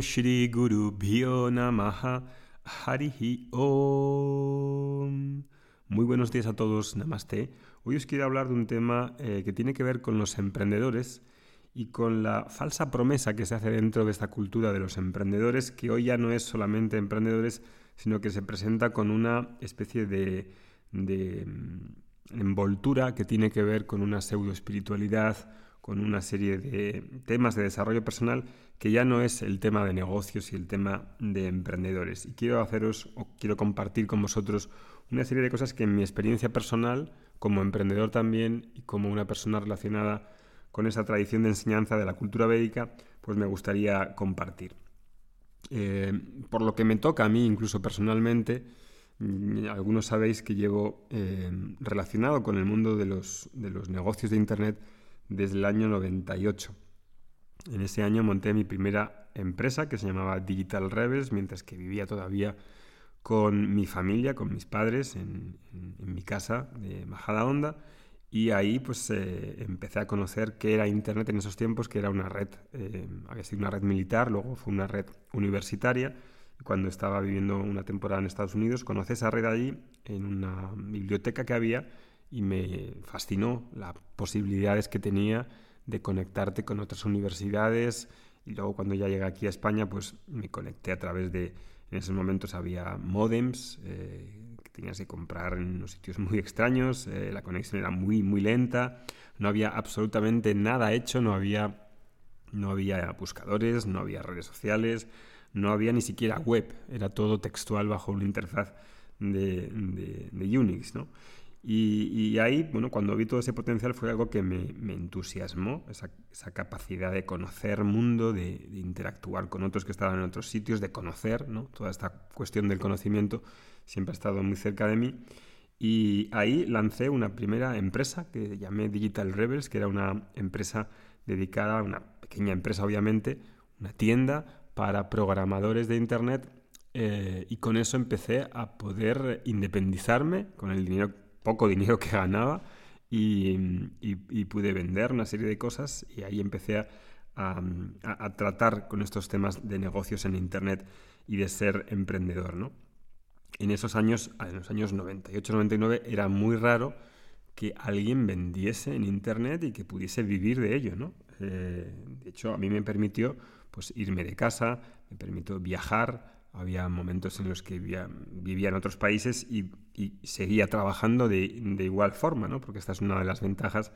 Shri Guru Bhyo Namaha Harihi Om. Muy buenos días a todos, Namaste. Hoy os quiero hablar de un tema eh, que tiene que ver con los emprendedores y con la falsa promesa que se hace dentro de esta cultura de los emprendedores, que hoy ya no es solamente emprendedores, sino que se presenta con una especie de, de mm, envoltura que tiene que ver con una pseudo espiritualidad, con una serie de temas de desarrollo personal que ya no es el tema de negocios y el tema de emprendedores. Y quiero haceros o quiero compartir con vosotros una serie de cosas que en mi experiencia personal, como emprendedor también y como una persona relacionada con esa tradición de enseñanza de la cultura védica, pues me gustaría compartir. Eh, por lo que me toca a mí, incluso personalmente, mm, algunos sabéis que llevo eh, relacionado con el mundo de los, de los negocios de Internet desde el año 98. En ese año monté mi primera empresa que se llamaba Digital Rebels, mientras que vivía todavía con mi familia, con mis padres, en, mi casa de Majada Honda. Y ahí pues eh, empecé a conocer qué era Internet en esos tiempos, que era una red, eh, había sido una red militar, luego fue una red universitaria. Cuando estaba viviendo una temporada en Estados Unidos, conocí esa red allí en una biblioteca que había y me fascinó las posibilidades que tenía de conectarte con otras universidades y luego cuando ya llegué aquí a España pues me conecté a través de en esos momentos había modems eh, que tenías que comprar en unos sitios muy extraños eh, la conexión era muy muy lenta no había absolutamente nada hecho no había no había buscadores no había redes sociales no había ni siquiera web era todo textual bajo una interfaz de, Unix ¿no? Y, ahí, bueno, cuando vi todo ese potencial fue algo que me, entusiasmó, esa, capacidad de conocer mundo, de, interactuar con otros que estaban en otros sitios, de conocer, ¿no? Toda esta cuestión del conocimiento siempre ha estado muy cerca de mí. Y ahí lancé una primera empresa que llamé Digital Rebels, que era una empresa dedicada, una pequeña empresa obviamente, una tienda para programadores de Internet eh, y con eso empecé a poder independizarme con el dinero poco dinero que ganaba y, pude vender una serie de cosas y ahí empecé a, tratar con estos temas de negocios en Internet y de ser emprendedor. ¿no? En esos años, en los años 98-99, era muy raro que alguien vendiese en Internet y que pudiese vivir de ello. ¿no? Eh, de hecho, a mí me permitió pues, irme de casa, me permitió viajar, había momentos en los que vivía, en otros países y, seguía trabajando de, igual forma, ¿no? porque esta es una de las ventajas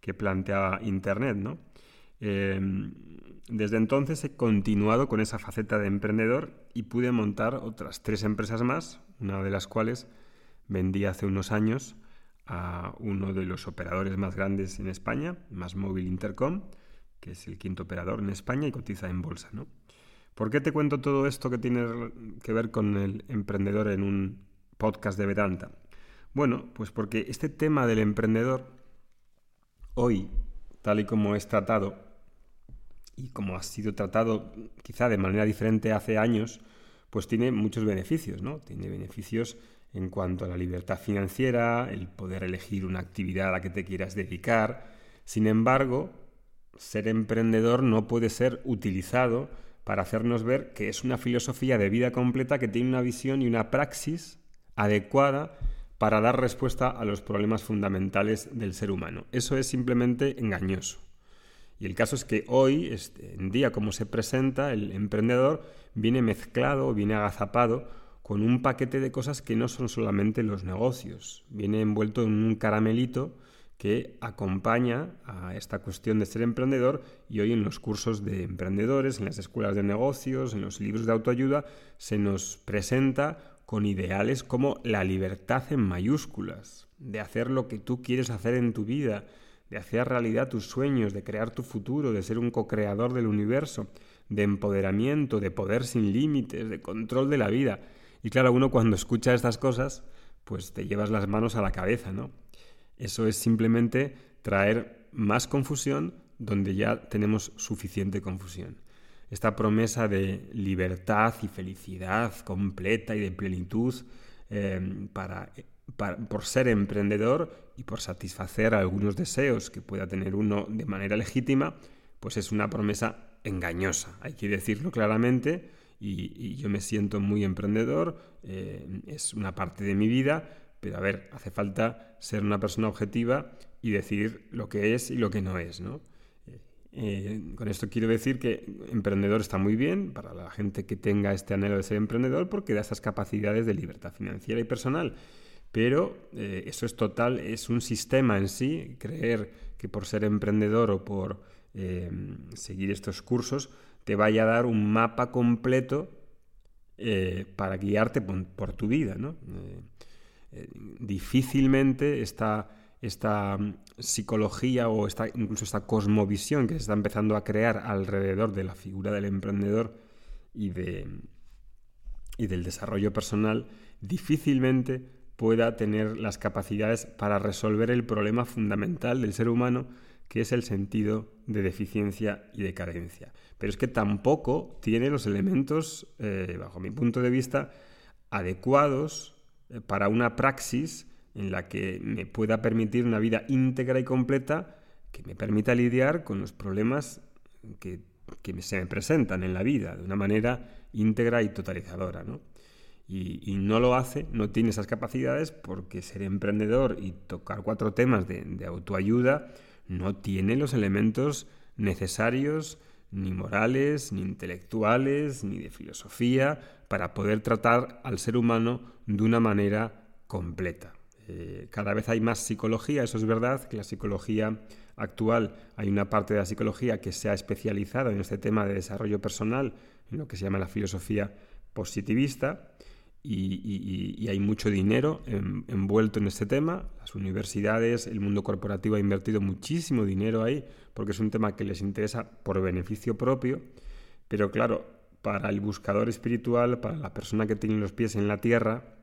que planteaba Internet. ¿no? Em, desde entonces he continuado con esa faceta de emprendedor y pude montar otras tres empresas más, una de las cuales vendí hace unos años a uno de los operadores más grandes en España, Más Móvil Intercom, que es el quinto operador en España y cotiza en bolsa. ¿no? ¿Por qué te cuento todo esto que tiene que ver con el emprendedor en un podcast de Vedanta? Bueno, pues porque este tema del emprendedor, hoy, tal y como es tratado, y como ha sido tratado quizá de manera diferente hace años, pues tiene muchos beneficios, ¿no? Tiene beneficios en cuanto a la libertad financiera, el poder elegir una actividad a la que te quieras dedicar. Sin embargo, ser emprendedor no puede ser utilizado para hacernos ver que es una filosofía de vida completa que tiene una visión y una praxis adecuada para dar respuesta a los problemas fundamentales del ser humano. Eso es simplemente engañoso. Y el caso es que hoy, este, en día como se presenta, el emprendedor viene mezclado, viene agazapado con un paquete de cosas que no son solamente los negocios. Viene envuelto en un caramelito que acompaña a esta cuestión de ser emprendedor y hoy en los cursos de emprendedores, en las escuelas de negocios, en los libros de autoayuda, se nos presenta con ideales como la libertad en mayúsculas, de hacer lo que tú quieres hacer en tu vida, de hacer realidad tus sueños, de crear tu futuro, de ser un co-creador del universo, de empoderamiento, de poder sin límites, de control de la vida. Y claro, uno cuando escucha estas cosas, pues te llevas las manos a la cabeza, ¿no? Eso es simplemente traer más confusión donde ya tenemos suficiente confusión. Esta promesa de libertad y felicidad completa y de plenitud eh, para, por ser emprendedor y por satisfacer algunos deseos que pueda tener uno de manera legítima, pues es una promesa engañosa, hay que decirlo claramente, y, yo me siento muy emprendedor, eh, es una parte de mi vida, pero a ver, hace falta ser una persona objetiva y decir lo que es y lo que no es, ¿no? Eh, con esto quiero decir que emprendedor está muy bien para la gente que tenga este anhelo de ser emprendedor porque da estas capacidades de libertad financiera y personal. Pero eh, eso es total, es un sistema en sí, creer que por ser emprendedor o por eh, seguir estos cursos te vaya a dar un mapa completo para guiarte por, tu vida. ¿no? Difícilmente está esta mm, psicología o esta, incluso esta cosmovisión que se está empezando a crear alrededor de la figura del emprendedor y, de, y del desarrollo personal, difícilmente pueda tener las capacidades para resolver el problema fundamental del ser humano, que es el sentido de deficiencia y de carencia. Pero es que tampoco tiene los elementos, eh, bajo mi punto de vista, adecuados para una praxis en la que me pueda permitir una vida íntegra y completa que me permita lidiar con los problemas que, se me presentan en la vida de una manera íntegra y totalizadora. ¿no? Y, no lo hace, no tiene esas capacidades porque ser emprendedor y tocar cuatro temas de, de autoayuda no tiene los elementos necesarios ni morales, ni intelectuales, ni de filosofía, para poder tratar al ser humano de una manera completa. Eh, cada vez hay más psicología, eso es verdad, que la psicología actual, hay una parte de la psicología que se ha especializado en este tema de desarrollo personal, en lo que se llama la filosofía positivista, y, hay mucho dinero envuelto en este tema. Las universidades, el mundo corporativo ha invertido muchísimo dinero ahí, porque es un tema que les interesa por beneficio propio, pero claro, para el buscador espiritual, para la persona que tiene los pies en la tierra,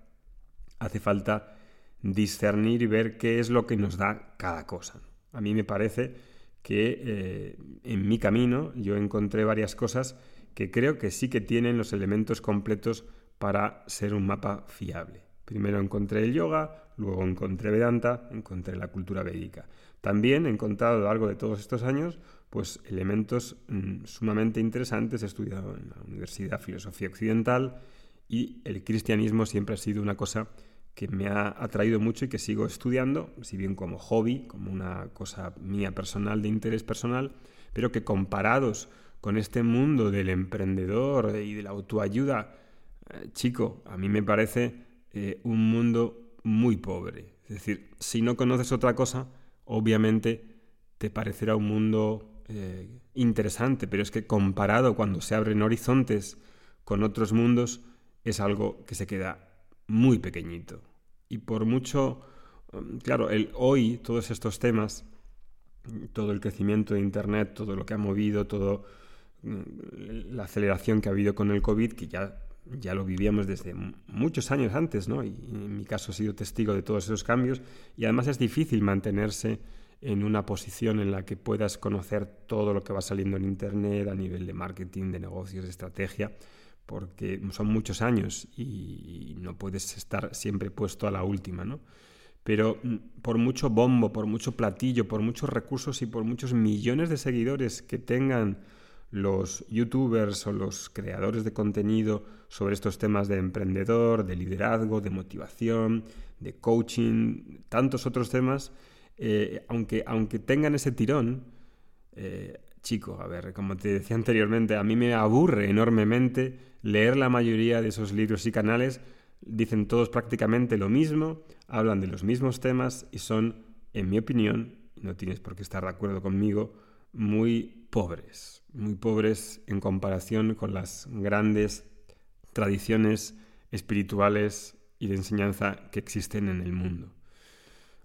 hace falta discernir y ver qué es lo que nos da cada cosa. A mí me parece que eh, en mi camino yo encontré varias cosas que creo que sí que tienen los elementos completos para ser un mapa fiable. Primero encontré el yoga, luego encontré Vedanta, encontré la cultura védica. También he encontrado algo de todos estos años, pues elementos mm, sumamente interesantes. He estudiado en la Universidad Filosofía Occidental y el cristianismo siempre ha sido una cosa que me ha atraído mucho y que sigo estudiando, si bien como hobby, como una cosa mía personal, de interés personal, pero que comparados con este mundo del emprendedor y de la autoayuda, eh, chico, a mí me parece eh, un mundo muy pobre. Es decir, si no conoces otra cosa, obviamente te parecerá un mundo eh, interesante, pero es que comparado cuando se abren horizontes con otros mundos, es algo que se queda muy pequeñito. Y por mucho, um, claro, el, hoy todos estos temas, todo el crecimiento de Internet, todo lo que ha movido, todo mm, la aceleración que ha habido con el COVID, que ya, ya lo vivíamos desde muchos años antes, ¿no? Y en mi caso he sido testigo de todos esos cambios. Y además es difícil mantenerse en una posición en la que puedas conocer todo lo que va saliendo en Internet a nivel de marketing, de negocios, de estrategia porque son muchos años y no puedes estar siempre puesto a la última, ¿no? Pero mm, por mucho bombo, por mucho platillo, por muchos recursos y por muchos millones de seguidores que tengan los youtubers o los creadores de contenido sobre estos temas de emprendedor, de liderazgo, de motivación, de coaching, tantos otros temas, eh, aunque, aunque tengan ese tirón, eh, chico, a ver, como te decía anteriormente, a mí me aburre enormemente leer la mayoría de esos libros y canales. Dicen todos prácticamente lo mismo, hablan de los mismos temas y son, en mi opinión, no tienes por qué estar de acuerdo conmigo, muy pobres, muy pobres en comparación con las grandes tradiciones espirituales y de enseñanza que existen en el mundo.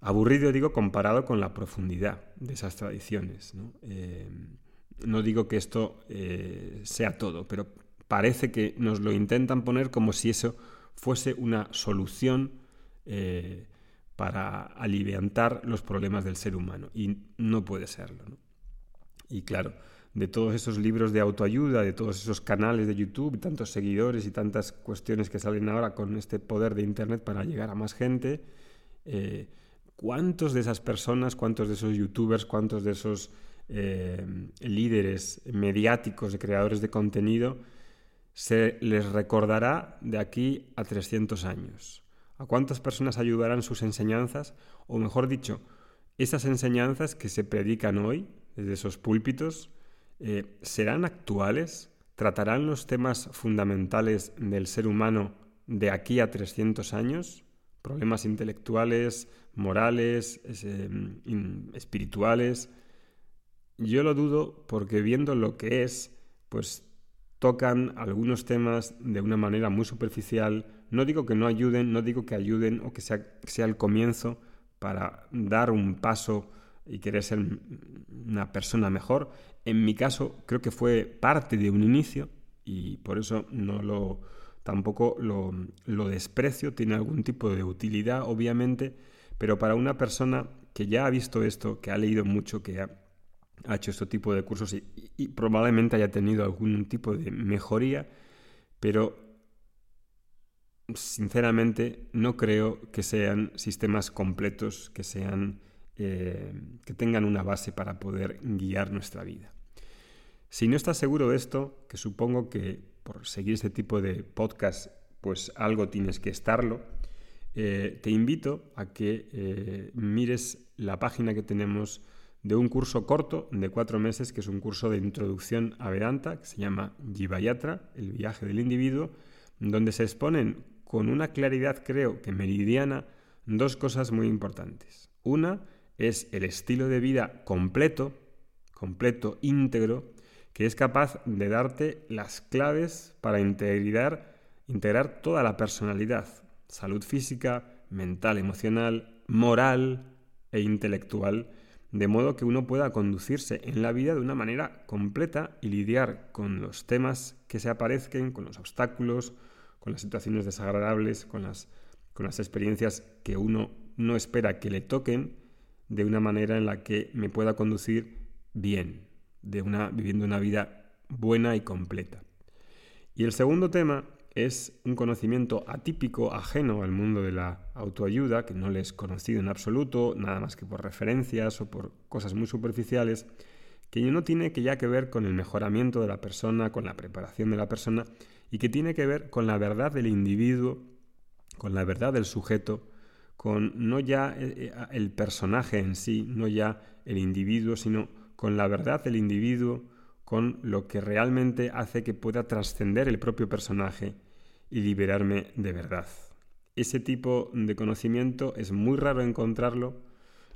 Aburrido, digo, comparado con la profundidad de esas tradiciones. ¿no? Eh, no digo que esto eh, sea todo, pero parece que nos lo intentan poner como si eso fuese una solución eh, para aliviantar los problemas del ser humano. Y no puede serlo. Y claro, de todos esos libros de autoayuda, de todos esos canales de YouTube, tantos seguidores y tantas cuestiones que salen ahora con este poder de Internet para llegar a más gente, ¿cuántos de esas personas, cuántos de esos youtubers, cuántos de esos eh, líderes mediáticos, de creadores de contenido, se les recordará de aquí a 300 años. ¿A cuántas personas ayudarán sus enseñanzas? O mejor dicho, esas enseñanzas que se predican hoy desde esos púlpitos, eh, ¿serán actuales? ¿Tratarán los temas fundamentales del ser humano de aquí a 300 años? Problemas intelectuales, morales, em, espirituales. Yo lo dudo porque viendo lo que es, pues tocan algunos temas de una manera muy superficial. No digo que no ayuden, no digo que ayuden o que sea, sea el comienzo para dar un paso y querer ser una persona mejor. En mi caso, creo que fue parte de un inicio y por eso no lo tampoco lo, lo desprecio, tiene algún tipo de utilidad, obviamente, pero para una persona que ya ha visto esto, que ha leído mucho, que ha, hecho este tipo de cursos y, probablemente haya tenido algún tipo de mejoría, pero sinceramente no creo que sean sistemas completos, que sean eh, que tengan una base para poder guiar nuestra vida. Si no estás seguro de esto, que supongo que por seguir este tipo de podcast, pues algo tienes que estarlo, eh, te invito a que eh, mires la página que tenemos de un curso corto de cuatro meses, que es un curso de introducción a Vedanta, que se llama Jivayatra, el viaje del individuo, donde se exponen con una claridad, creo que meridiana, dos cosas muy importantes. Una es el estilo de vida completo, completo, íntegro, que es capaz de darte las claves para integrar, integrar toda la personalidad, salud física, mental, emocional, moral e intelectual, de modo que uno pueda conducirse en la vida de una manera completa y lidiar con los temas que se aparezcan, con los obstáculos, con las situaciones desagradables, con las, con las experiencias que uno no espera que le toquen, de una manera en la que me pueda conducir bien, de una, viviendo una vida buena y completa. Y el segundo tema es un conocimiento atípico, ajeno al mundo de la autoayuda, que no le es conocido en absoluto, nada más que por referencias o por cosas muy superficiales, que no tiene que ya que ver con el mejoramiento de la persona, con la preparación de la persona, y que tiene que ver con la verdad del individuo, con la verdad del sujeto, con no ya eh, eh, el personaje en sí, no ya el individuo, sino con la verdad del individuo, con lo que realmente hace que pueda trascender el propio personaje y liberarme de verdad. Ese tipo de conocimiento es muy raro encontrarlo.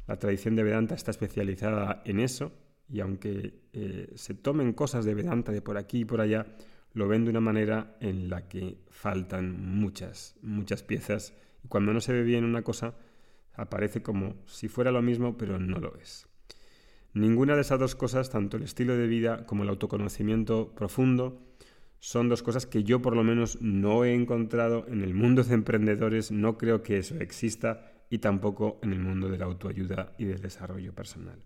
La tradición de Vedanta está especializada en eso y aunque eh, se tomen cosas de Vedanta de por aquí y por allá, lo ven de una manera en la que faltan muchas, muchas piezas y cuando no se ve bien una cosa aparece como si fuera lo mismo pero no lo es. Ninguna de esas dos cosas, tanto el estilo de vida como el autoconocimiento profundo, son dos cosas que yo por lo menos no he encontrado en el mundo de emprendedores, no creo que eso exista y tampoco en el mundo de la autoayuda y del desarrollo personal.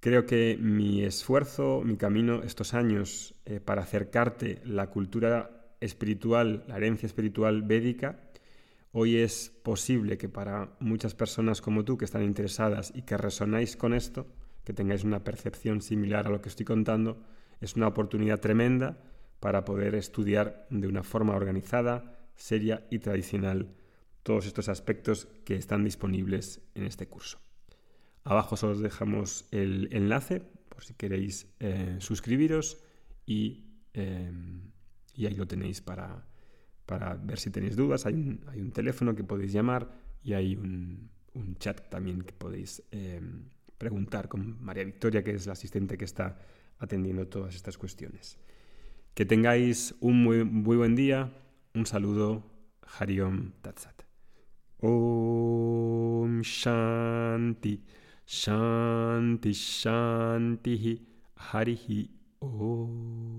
Creo que mi esfuerzo, mi camino estos años eh, para acercarte la cultura espiritual, la herencia espiritual védica, Hoy es posible que para muchas personas como tú que están interesadas y que resonáis con esto, que tengáis una percepción similar a lo que estoy contando, es una oportunidad tremenda para poder estudiar de una forma organizada, seria y tradicional todos estos aspectos que están disponibles en este curso. Abajo os dejamos el enlace por si queréis eh, suscribiros y, eh, y ahí lo tenéis para para ver si tenéis dudas. Hay un, teléfono que podéis llamar y hay un, chat también que podéis em, preguntar con María Victoria, que es la asistente que está atendiendo todas estas cuestiones. Que tengáis un muy, muy buen día. Un saludo. Hariom Tatsat. Om Shanti. Shanti Shanti Harihi Om.